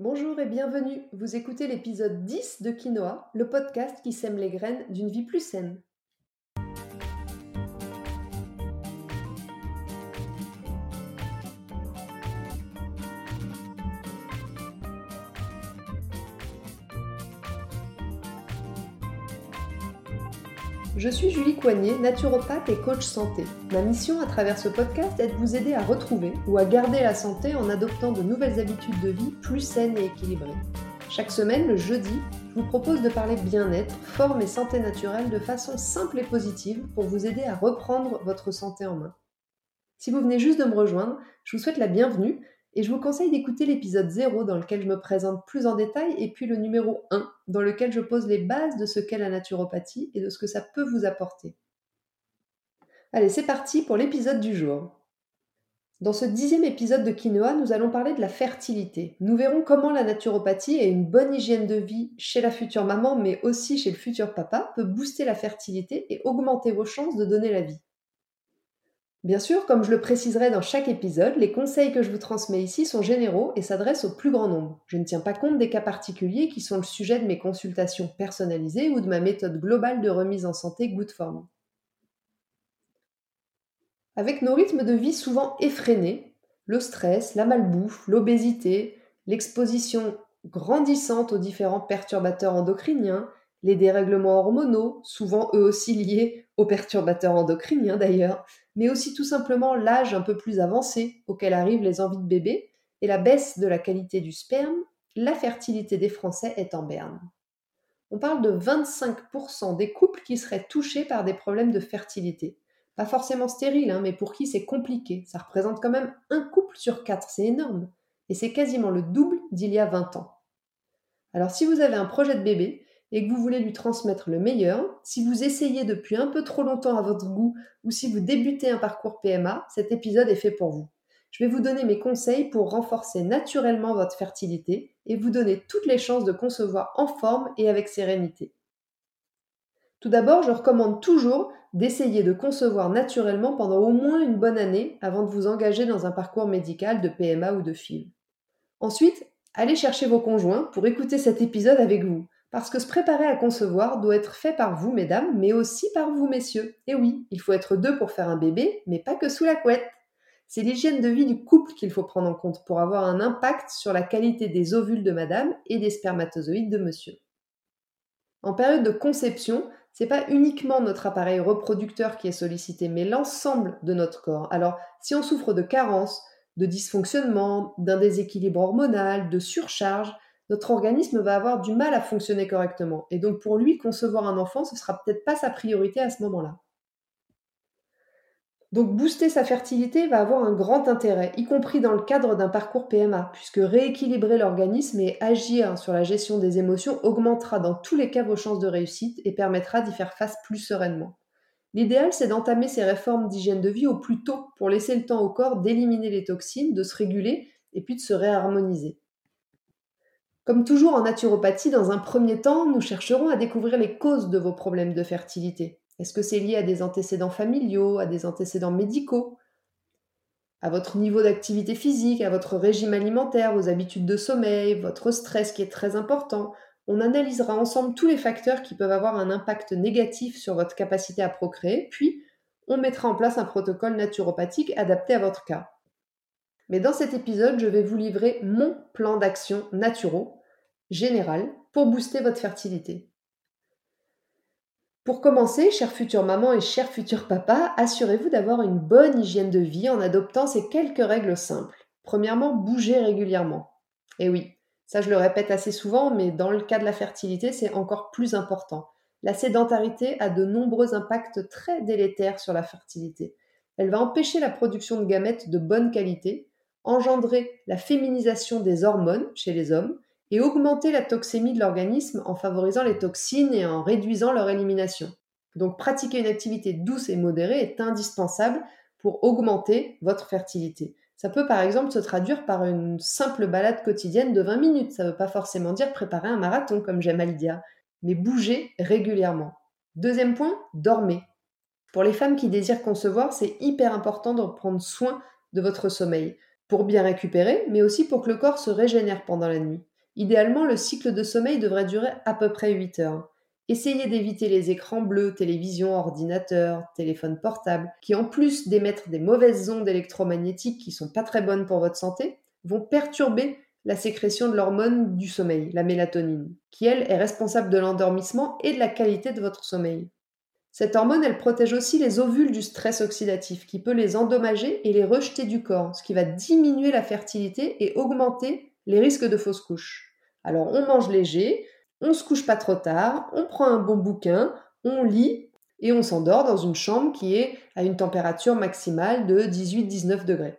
Bonjour et bienvenue. Vous écoutez l'épisode 10 de Quinoa, le podcast qui sème les graines d'une vie plus saine. Je suis Julie Coignet, naturopathe et coach santé. Ma mission à travers ce podcast est de vous aider à retrouver ou à garder la santé en adoptant de nouvelles habitudes de vie plus saines et équilibrées. Chaque semaine, le jeudi, je vous propose de parler bien-être, forme et santé naturelle de façon simple et positive pour vous aider à reprendre votre santé en main. Si vous venez juste de me rejoindre, je vous souhaite la bienvenue et je vous conseille d'écouter l'épisode 0 dans lequel je me présente plus en détail et puis le numéro 1 dans lequel je pose les bases de ce qu'est la naturopathie et de ce que ça peut vous apporter. Allez, c'est parti pour l'épisode du jour. Dans ce dixième épisode de Quinoa, nous allons parler de la fertilité. Nous verrons comment la naturopathie et une bonne hygiène de vie chez la future maman, mais aussi chez le futur papa, peut booster la fertilité et augmenter vos chances de donner la vie. Bien sûr, comme je le préciserai dans chaque épisode, les conseils que je vous transmets ici sont généraux et s'adressent au plus grand nombre. Je ne tiens pas compte des cas particuliers qui sont le sujet de mes consultations personnalisées ou de ma méthode globale de remise en santé Good Form. Avec nos rythmes de vie souvent effrénés, le stress, la malbouffe, l'obésité, l'exposition grandissante aux différents perturbateurs endocriniens, les dérèglements hormonaux, souvent eux aussi liés aux perturbateurs endocriniens d'ailleurs, mais aussi tout simplement l'âge un peu plus avancé auquel arrivent les envies de bébé et la baisse de la qualité du sperme, la fertilité des Français est en berne. On parle de 25% des couples qui seraient touchés par des problèmes de fertilité. Pas forcément stériles, hein, mais pour qui c'est compliqué. Ça représente quand même un couple sur quatre, c'est énorme. Et c'est quasiment le double d'il y a 20 ans. Alors si vous avez un projet de bébé, et que vous voulez lui transmettre le meilleur, si vous essayez depuis un peu trop longtemps à votre goût ou si vous débutez un parcours PMA, cet épisode est fait pour vous. Je vais vous donner mes conseils pour renforcer naturellement votre fertilité et vous donner toutes les chances de concevoir en forme et avec sérénité. Tout d'abord, je recommande toujours d'essayer de concevoir naturellement pendant au moins une bonne année avant de vous engager dans un parcours médical de PMA ou de FIV. Ensuite, allez chercher vos conjoints pour écouter cet épisode avec vous. Parce que se préparer à concevoir doit être fait par vous, mesdames, mais aussi par vous, messieurs. Et oui, il faut être deux pour faire un bébé, mais pas que sous la couette. C'est l'hygiène de vie du couple qu'il faut prendre en compte pour avoir un impact sur la qualité des ovules de madame et des spermatozoïdes de monsieur. En période de conception, c'est pas uniquement notre appareil reproducteur qui est sollicité, mais l'ensemble de notre corps. Alors, si on souffre de carence, de dysfonctionnement, d'un déséquilibre hormonal, de surcharge, notre organisme va avoir du mal à fonctionner correctement. Et donc pour lui, concevoir un enfant, ce sera peut-être pas sa priorité à ce moment-là. Donc booster sa fertilité va avoir un grand intérêt, y compris dans le cadre d'un parcours PMA, puisque rééquilibrer l'organisme et agir sur la gestion des émotions augmentera dans tous les cas vos chances de réussite et permettra d'y faire face plus sereinement. L'idéal, c'est d'entamer ces réformes d'hygiène de vie au plus tôt pour laisser le temps au corps d'éliminer les toxines, de se réguler et puis de se réharmoniser. Comme toujours en naturopathie, dans un premier temps, nous chercherons à découvrir les causes de vos problèmes de fertilité. Est-ce que c'est lié à des antécédents familiaux, à des antécédents médicaux, à votre niveau d'activité physique, à votre régime alimentaire, vos habitudes de sommeil, votre stress qui est très important On analysera ensemble tous les facteurs qui peuvent avoir un impact négatif sur votre capacité à procréer, puis on mettra en place un protocole naturopathique adapté à votre cas. Mais dans cet épisode, je vais vous livrer mon plan d'action naturaux général pour booster votre fertilité. Pour commencer, chère future maman et cher futur papa, assurez-vous d'avoir une bonne hygiène de vie en adoptant ces quelques règles simples. Premièrement, bougez régulièrement. Et oui, ça je le répète assez souvent, mais dans le cas de la fertilité, c'est encore plus important. La sédentarité a de nombreux impacts très délétères sur la fertilité. Elle va empêcher la production de gamètes de bonne qualité, engendrer la féminisation des hormones chez les hommes, et augmenter la toxémie de l'organisme en favorisant les toxines et en réduisant leur élimination. Donc pratiquer une activité douce et modérée est indispensable pour augmenter votre fertilité. Ça peut par exemple se traduire par une simple balade quotidienne de 20 minutes. Ça ne veut pas forcément dire préparer un marathon comme j'aime à le dire, mais bouger régulièrement. Deuxième point, dormez. Pour les femmes qui désirent concevoir, c'est hyper important de prendre soin de votre sommeil pour bien récupérer, mais aussi pour que le corps se régénère pendant la nuit. Idéalement, le cycle de sommeil devrait durer à peu près 8 heures. Essayez d'éviter les écrans bleus, télévision, ordinateur, téléphone portable, qui en plus d'émettre des mauvaises ondes électromagnétiques qui sont pas très bonnes pour votre santé, vont perturber la sécrétion de l'hormone du sommeil, la mélatonine, qui elle est responsable de l'endormissement et de la qualité de votre sommeil. Cette hormone, elle protège aussi les ovules du stress oxydatif, qui peut les endommager et les rejeter du corps, ce qui va diminuer la fertilité et augmenter les risques de fausses couches. Alors on mange léger, on se couche pas trop tard, on prend un bon bouquin, on lit et on s'endort dans une chambre qui est à une température maximale de 18-19 degrés.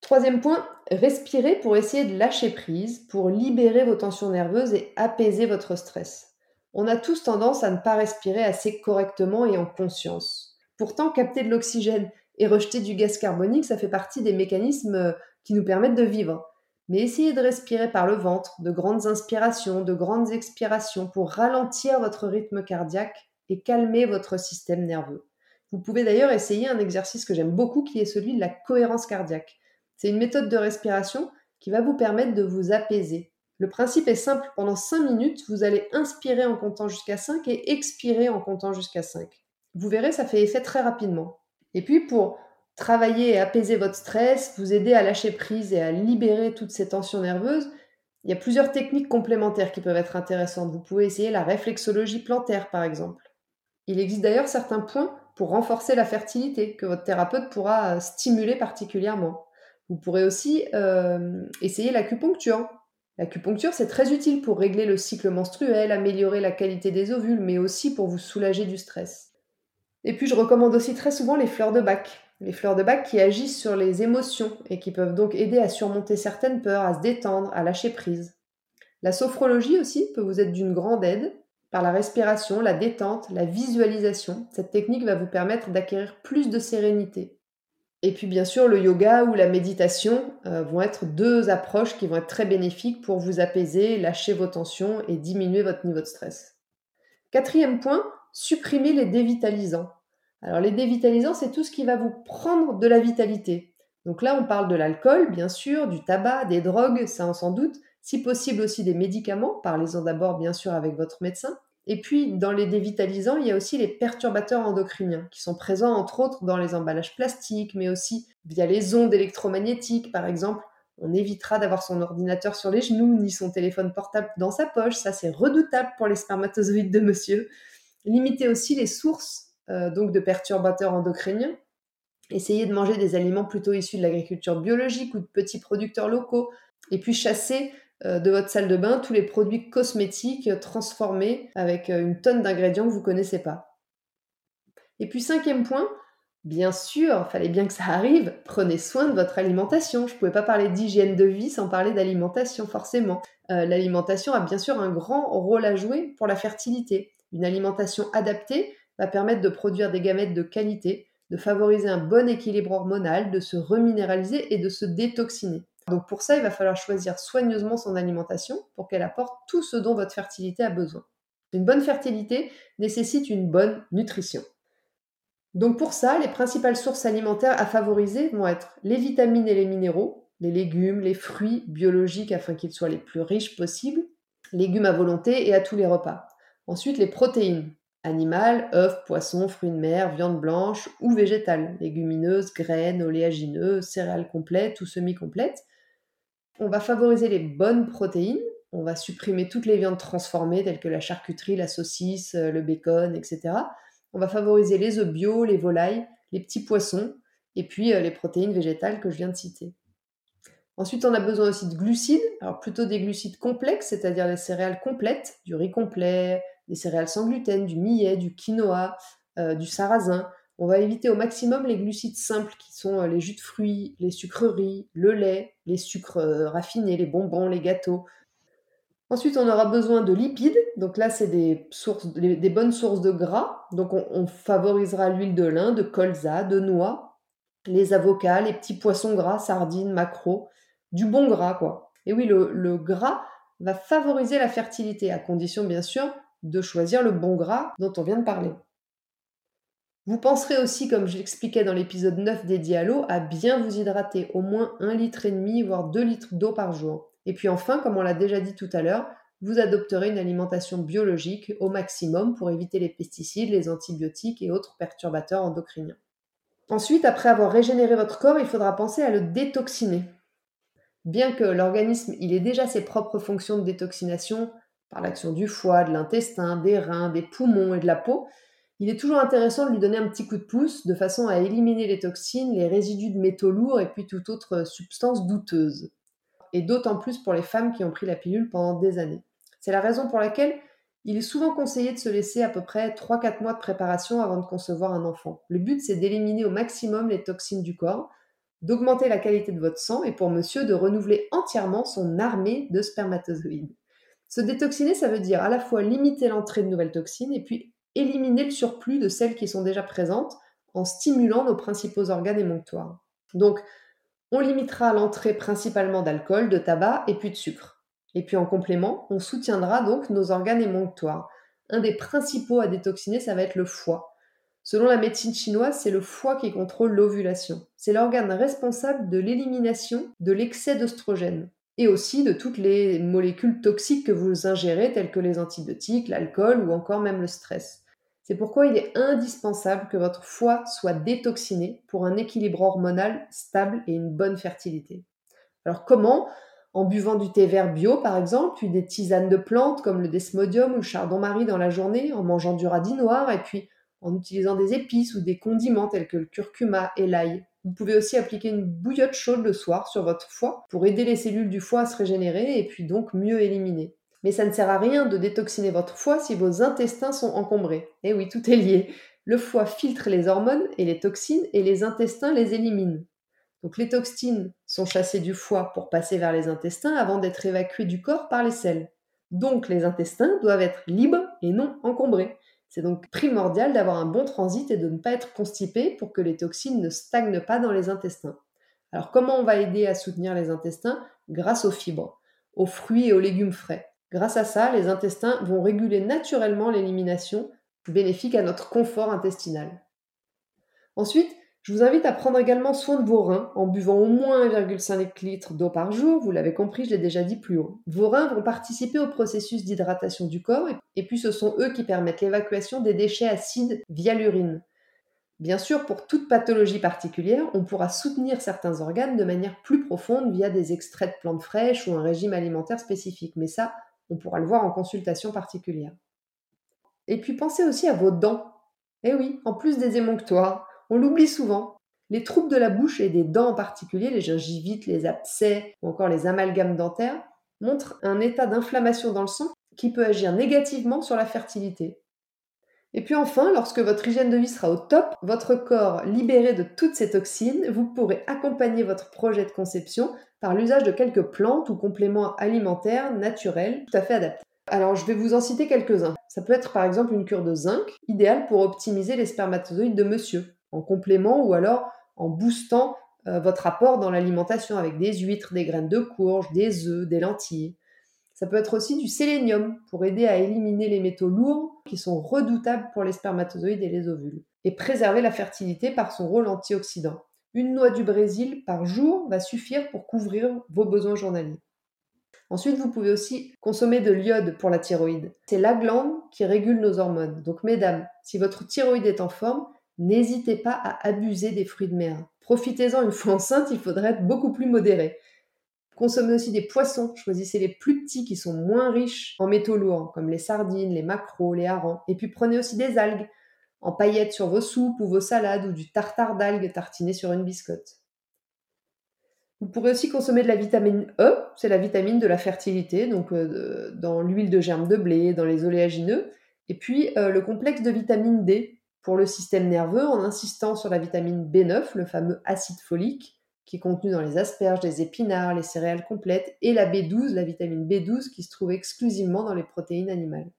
Troisième point, respirez pour essayer de lâcher prise, pour libérer vos tensions nerveuses et apaiser votre stress. On a tous tendance à ne pas respirer assez correctement et en conscience. Pourtant, capter de l'oxygène et rejeter du gaz carbonique, ça fait partie des mécanismes euh, qui nous permettent de vivre. Mais essayez de respirer par le ventre, de grandes inspirations, de grandes expirations pour ralentir votre rythme cardiaque et calmer votre système nerveux. Vous pouvez d'ailleurs essayer un exercice que j'aime beaucoup qui est celui de la cohérence cardiaque. C'est une méthode de respiration qui va vous permettre de vous apaiser, le principe est simple, pendant 5 minutes, vous allez inspirer en comptant jusqu'à 5 et expirer en comptant jusqu'à 5. Vous verrez, ça fait effet très rapidement. Et puis pour travailler et apaiser votre stress, vous aider à lâcher prise et à libérer toutes ces tensions nerveuses, il y a plusieurs techniques complémentaires qui peuvent être intéressantes. Vous pouvez essayer la réflexologie plantaire par exemple. Il existe d'ailleurs certains points pour renforcer la fertilité que votre thérapeute pourra stimuler particulièrement. Vous pourrez aussi euh, essayer l'acupuncture L'acupuncture, c'est très utile pour régler le cycle menstruel, améliorer la qualité des ovules, mais aussi pour vous soulager du stress. Et puis je recommande aussi très souvent les fleurs de bac. Les fleurs de bac qui agissent sur les émotions et qui peuvent donc aider à surmonter certaines peurs, à se détendre, à lâcher prise. La sophrologie aussi peut vous être d'une grande aide. Par la respiration, la détente, la visualisation, cette technique va vous permettre d'acquérir plus de sérénité. Et puis bien sûr, le yoga ou la méditation euh, vont être deux approches qui vont être très bénéfiques pour vous apaiser, lâcher vos tensions et diminuer votre niveau de stress. Quatrième point, supprimer les dévitalisants. Alors les dévitalisants, c'est tout ce qui va vous prendre de la vitalité. Donc là, on parle de l'alcool, bien sûr, du tabac, des drogues, ça on s'en doute, si possible aussi des médicaments, parlez-en d'abord bien sûr avec votre médecin, et puis, dans les dévitalisants, il y a aussi les perturbateurs endocriniens, qui sont présents entre autres dans les emballages plastiques, mais aussi via les ondes électromagnétiques, par exemple. On évitera d'avoir son ordinateur sur les genoux, ni son téléphone portable dans sa poche. Ça, c'est redoutable pour les spermatozoïdes de monsieur. Limitez aussi les sources euh, donc de perturbateurs endocriniens. Essayez de manger des aliments plutôt issus de l'agriculture biologique ou de petits producteurs locaux. Et puis chasser euh, de votre salle de bain tous les produits cosmétiques transformés avec euh, une tonne d'ingrédients que vous ne connaissez pas. Et puis cinquième point, bien sûr, fallait bien que ça arrive, prenez soin de votre alimentation. Je ne pouvais pas parler d'hygiène de vie sans parler d'alimentation forcément. L'alimentation a bien sûr un grand rôle à jouer pour la fertilité. Une alimentation adaptée va permettre de produire des gamètes de qualité, de favoriser un bon équilibre hormonal, de se reminéraliser et de se détoxiner. Donc pour ça, il va falloir choisir soigneusement son alimentation pour qu'elle apporte tout ce dont votre fertilité a besoin. Une bonne fertilité nécessite une bonne nutrition. Donc pour ça, les principales sources alimentaires à favoriser vont être les vitamines et les minéraux, les légumes, les fruits biologiques afin qu'ils soient les plus riches possibles, légumes à volonté et à tous les repas. Ensuite, les protéines, animales, œufs, poissons, fruits de mer, viande blanche ou végétales, légumineuses, graines, oléagineuses, céréales complètes ou semi-complètes, on va favoriser les bonnes protéines, on va supprimer toutes les viandes transformées telles que la charcuterie, la saucisse, euh, le bacon, etc. On va favoriser les œufs bio, les volailles, les petits poissons et puis euh, les protéines végétales que je viens de citer. Ensuite, on a besoin aussi de glucides, alors plutôt des glucides complexes, c'est-à-dire des céréales complètes, du riz complet, des céréales sans gluten, du millet, du quinoa, euh, du sarrasin. On va éviter au maximum les glucides simples qui sont euh, les jus de fruits, les sucreries, le lait, les sucres euh, raffinés, les bonbons, les gâteaux. Ensuite, on aura besoin de lipides. Donc là, c'est des, bonnes sources de gras. Donc on, favorisera l'huile de lin, de colza, de noix, les avocats, les petits poissons gras, sardines, maquereaux, du bon gras quoi. Et oui, le gras va favoriser la fertilité, à condition bien sûr de choisir le bon gras dont on vient de parler. Vous penserez aussi, comme je l'expliquais dans l'épisode 9 dédié à l'eau, à bien vous hydrater, au moins 1,5 litre, voire 2 litres d'eau par jour. Et puis enfin, comme on l'a déjà dit tout à l'heure, vous adopterez une alimentation biologique au maximum pour éviter les pesticides, les antibiotiques et autres perturbateurs endocriniens. Ensuite, après avoir régénéré votre corps, il faudra penser à le détoxiner. Bien que l'organisme ait déjà ses propres fonctions de détoxination par l'action du foie, de l'intestin, des reins, des poumons et de la peau, il est toujours intéressant de lui donner un petit coup de pouce de façon à éliminer les toxines, les résidus de métaux lourds et puis toute autre substance douteuse. Et d'autant plus pour les femmes qui ont pris la pilule pendant des années. C'est la raison pour laquelle il est souvent conseillé de se laisser à peu près 3-4 mois de préparation avant de concevoir un enfant. Le but, c'est d'éliminer au maximum les toxines du corps, d'augmenter la qualité de votre sang et pour monsieur de renouveler entièrement son armée de spermatozoïdes. Se détoxiner, ça veut dire à la fois limiter l'entrée de nouvelles toxines et puis éliminer le surplus de celles qui sont déjà présentes en stimulant nos principaux organes émonctoires. Donc, on limitera l'entrée principalement d'alcool, de tabac et puis de sucre. Et puis en complément, on soutiendra donc nos organes émonctoires. Un des principaux à détoxiner, ça va être le foie. Selon la médecine chinoise, c'est le foie qui contrôle l'ovulation. C'est l'organe responsable de l'élimination de l'excès d'oestrogène et aussi de toutes les molécules toxiques que vous ingérez, telles que les antibiotiques, l'alcool ou encore même le stress. C'est pourquoi il est indispensable que votre foie soit détoxiné pour un équilibre hormonal stable et une bonne fertilité. Alors comment? En buvant du thé vert bio par exemple, puis des tisanes de plantes comme le desmodium ou le chardon-marie dans la journée, en mangeant du radis noir et puis en utilisant des épices ou des condiments tels que le curcuma et l'ail. Vous pouvez aussi appliquer une bouillotte chaude le soir sur votre foie pour aider les cellules du foie à se régénérer et puis donc mieux éliminer. Mais ça ne sert à rien de détoxiner votre foie si vos intestins sont encombrés. Eh oui, tout est lié. Le foie filtre les hormones et les toxines et les intestins les éliminent. Donc les toxines sont chassées du foie pour passer vers les intestins avant d'être évacuées du corps par les selles. Donc les intestins doivent être libres et non encombrés. C'est donc primordial d'avoir un bon transit et de ne pas être constipé pour que les toxines ne stagnent pas dans les intestins. Alors comment on va aider à soutenir les intestins? Grâce aux fibres, aux fruits et aux légumes frais. Grâce à ça, les intestins vont réguler naturellement l'élimination, bénéfique à notre confort intestinal. Ensuite, je vous invite à prendre également soin de vos reins en buvant au moins 1,5 litre d'eau par jour, vous l'avez compris, je l'ai déjà dit plus haut. Vos reins vont participer au processus d'hydratation du corps et puis ce sont eux qui permettent l'évacuation des déchets acides via l'urine. Bien sûr, pour toute pathologie particulière, on pourra soutenir certains organes de manière plus profonde via des extraits de plantes fraîches ou un régime alimentaire spécifique, mais ça, on pourra le voir en consultation particulière. Et puis pensez aussi à vos dents. Eh oui, en plus des émonctoires, on l'oublie souvent. Les troubles de la bouche et des dents en particulier, les gingivites, les abcès ou encore les amalgames dentaires, montrent un état d'inflammation dans le sang qui peut agir négativement sur la fertilité. Et puis enfin, lorsque votre hygiène de vie sera au top, votre corps libéré de toutes ces toxines, vous pourrez accompagner votre projet de conception par l'usage de quelques plantes ou compléments alimentaires naturels tout à fait adaptés. Alors je vais vous en citer quelques-uns. Ça peut être par exemple une cure de zinc, idéale pour optimiser les spermatozoïdes de monsieur en complément ou alors en boostant euh, votre apport dans l'alimentation avec des huîtres, des graines de courge, des œufs, des lentilles. Ça peut être aussi du sélénium pour aider à éliminer les métaux lourds qui sont redoutables pour les spermatozoïdes et les ovules et préserver la fertilité par son rôle antioxydant. Une noix du Brésil par jour va suffire pour couvrir vos besoins journaliers. Ensuite, vous pouvez aussi consommer de l'iode pour la thyroïde. C'est la glande qui régule nos hormones. Donc, mesdames, si votre thyroïde est en forme, n'hésitez pas à abuser des fruits de mer. Profitez-en une fois enceinte, il faudrait être beaucoup plus modéré. Consommez aussi des poissons, choisissez les plus petits qui sont moins riches en métaux lourds, comme les sardines, les maquereaux, les harengs. Et puis prenez aussi des algues, en paillettes sur vos soupes ou vos salades, ou du tartare d'algues tartiné sur une biscotte. Vous pourrez aussi consommer de la vitamine E, c'est la vitamine de la fertilité, donc euh, dans l'huile de germe de blé, dans les oléagineux, et puis euh, le complexe de vitamine D, pour le système nerveux en insistant sur la vitamine B9, le fameux acide folique, qui est contenu dans les asperges, les épinards, les céréales complètes, et la B12, la vitamine B12, qui se trouve exclusivement dans les protéines animales.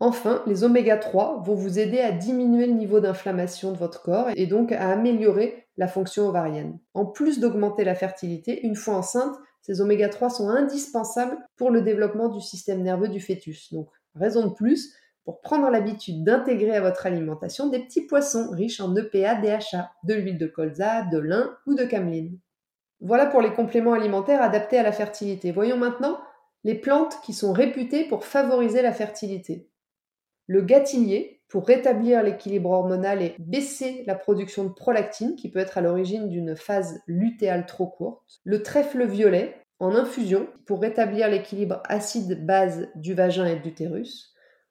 Enfin, les oméga 3 vont vous aider à diminuer le niveau d'inflammation de votre corps et donc à améliorer la fonction ovarienne. En plus d'augmenter la fertilité, une fois enceinte, ces oméga 3 sont indispensables pour le développement du système nerveux du fœtus. Donc, raison de plus prendre l'habitude d'intégrer à votre alimentation des petits poissons riches en EPA, DHA, de l'huile de colza, de lin ou de cameline. Voilà pour les compléments alimentaires adaptés à la fertilité. Voyons maintenant les plantes qui sont réputées pour favoriser la fertilité. Le gâtillier, pour rétablir l'équilibre hormonal et baisser la production de prolactine, qui peut être à l'origine d'une phase lutéale trop courte. Le trèfle violet, en infusion, pour rétablir l'équilibre acide-base du vagin et de l'utérus.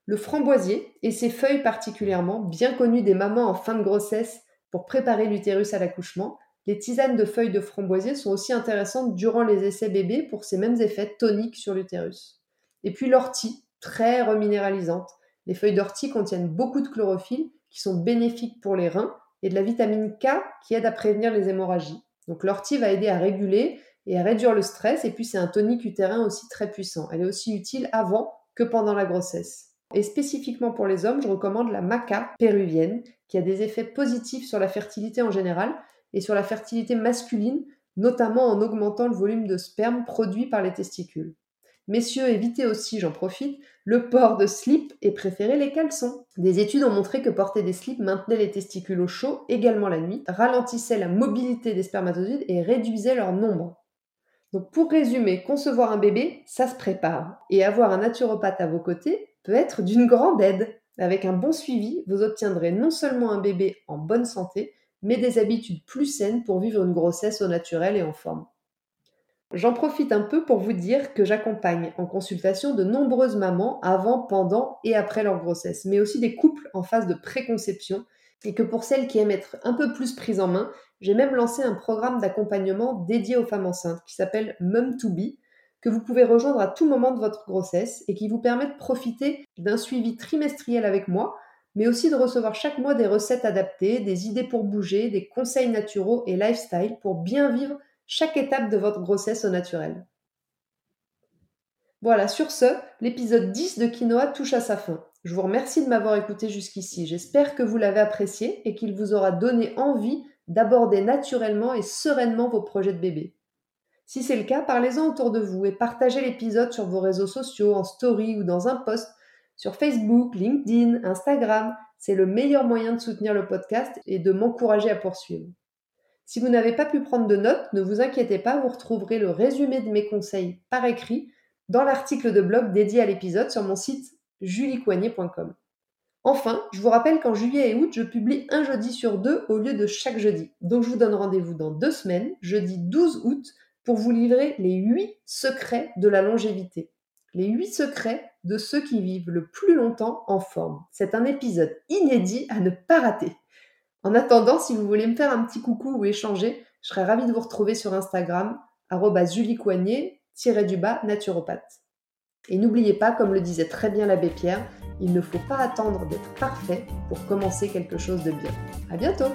Le framboisier, et ses feuilles particulièrement, bien connues des mamans en fin de grossesse pour préparer l'utérus à l'accouchement, les tisanes de feuilles de framboisier sont aussi intéressantes durant les essais bébés pour ces mêmes effets toniques sur l'utérus. Et puis l'ortie, très reminéralisante. Les feuilles d'ortie contiennent beaucoup de chlorophylle qui sont bénéfiques pour les reins et de la vitamine K qui aide à prévenir les hémorragies. Donc l'ortie va aider à réguler et à réduire le stress et puis c'est un tonique utérin aussi très puissant. Elle est aussi utile avant que pendant la grossesse. Et spécifiquement pour les hommes, je recommande la maca péruvienne qui a des effets positifs sur la fertilité en général et sur la fertilité masculine, notamment en augmentant le volume de sperme produit par les testicules. Messieurs, évitez aussi, j'en profite, le port de slip et préférez les caleçons. Des études ont montré que porter des slips maintenait les testicules au chaud, également la nuit, ralentissait la mobilité des spermatozoïdes et réduisait leur nombre. Donc pour résumer, concevoir un bébé, ça se prépare. Et avoir un naturopathe à vos côtés être d'une grande aide. Avec un bon suivi, vous obtiendrez non seulement un bébé en bonne santé, mais des habitudes plus saines pour vivre une grossesse au naturel et en forme. J'en profite un peu pour vous dire que j'accompagne en consultation de nombreuses mamans avant, pendant et après leur grossesse, mais aussi des couples en phase de préconception, et que pour celles qui aiment être un peu plus prises en main, j'ai même lancé un programme d'accompagnement dédié aux femmes enceintes qui s'appelle Mum to Be, que vous pouvez rejoindre à tout moment de votre grossesse et qui vous permet de profiter d'un suivi trimestriel avec moi, mais aussi de recevoir chaque mois des recettes adaptées, des idées pour bouger, des conseils naturaux et lifestyle pour bien vivre chaque étape de votre grossesse au naturel. Voilà, sur ce, l'épisode 10 de Quinoa touche à sa fin. Je vous remercie de m'avoir écouté jusqu'ici. J'espère que vous l'avez apprécié et qu'il vous aura donné envie d'aborder naturellement et sereinement vos projets de bébé. Si c'est le cas, parlez-en autour de vous et partagez l'épisode sur vos réseaux sociaux, en story ou dans un post sur Facebook, LinkedIn, Instagram. C'est le meilleur moyen de soutenir le podcast et de m'encourager à poursuivre. Si vous n'avez pas pu prendre de notes, ne vous inquiétez pas, vous retrouverez le résumé de mes conseils par écrit dans l'article de blog dédié à l'épisode sur mon site juliecoignet.com. Enfin, je vous rappelle qu'en juillet et août, je publie un jeudi sur deux au lieu de chaque jeudi. Donc je vous donne rendez-vous dans deux semaines, jeudi 12 août, pour vous livrer les 8 secrets de la longévité. Les 8 secrets de ceux qui vivent le plus longtemps en forme. C'est un épisode inédit à ne pas rater. En attendant, si vous voulez me faire un petit coucou ou échanger, je serais ravie de vous retrouver sur Instagram, juliecoignet-du-bas naturopathe. Et n'oubliez pas, comme le disait très bien l'abbé Pierre, il ne faut pas attendre d'être parfait pour commencer quelque chose de bien. À bientôt!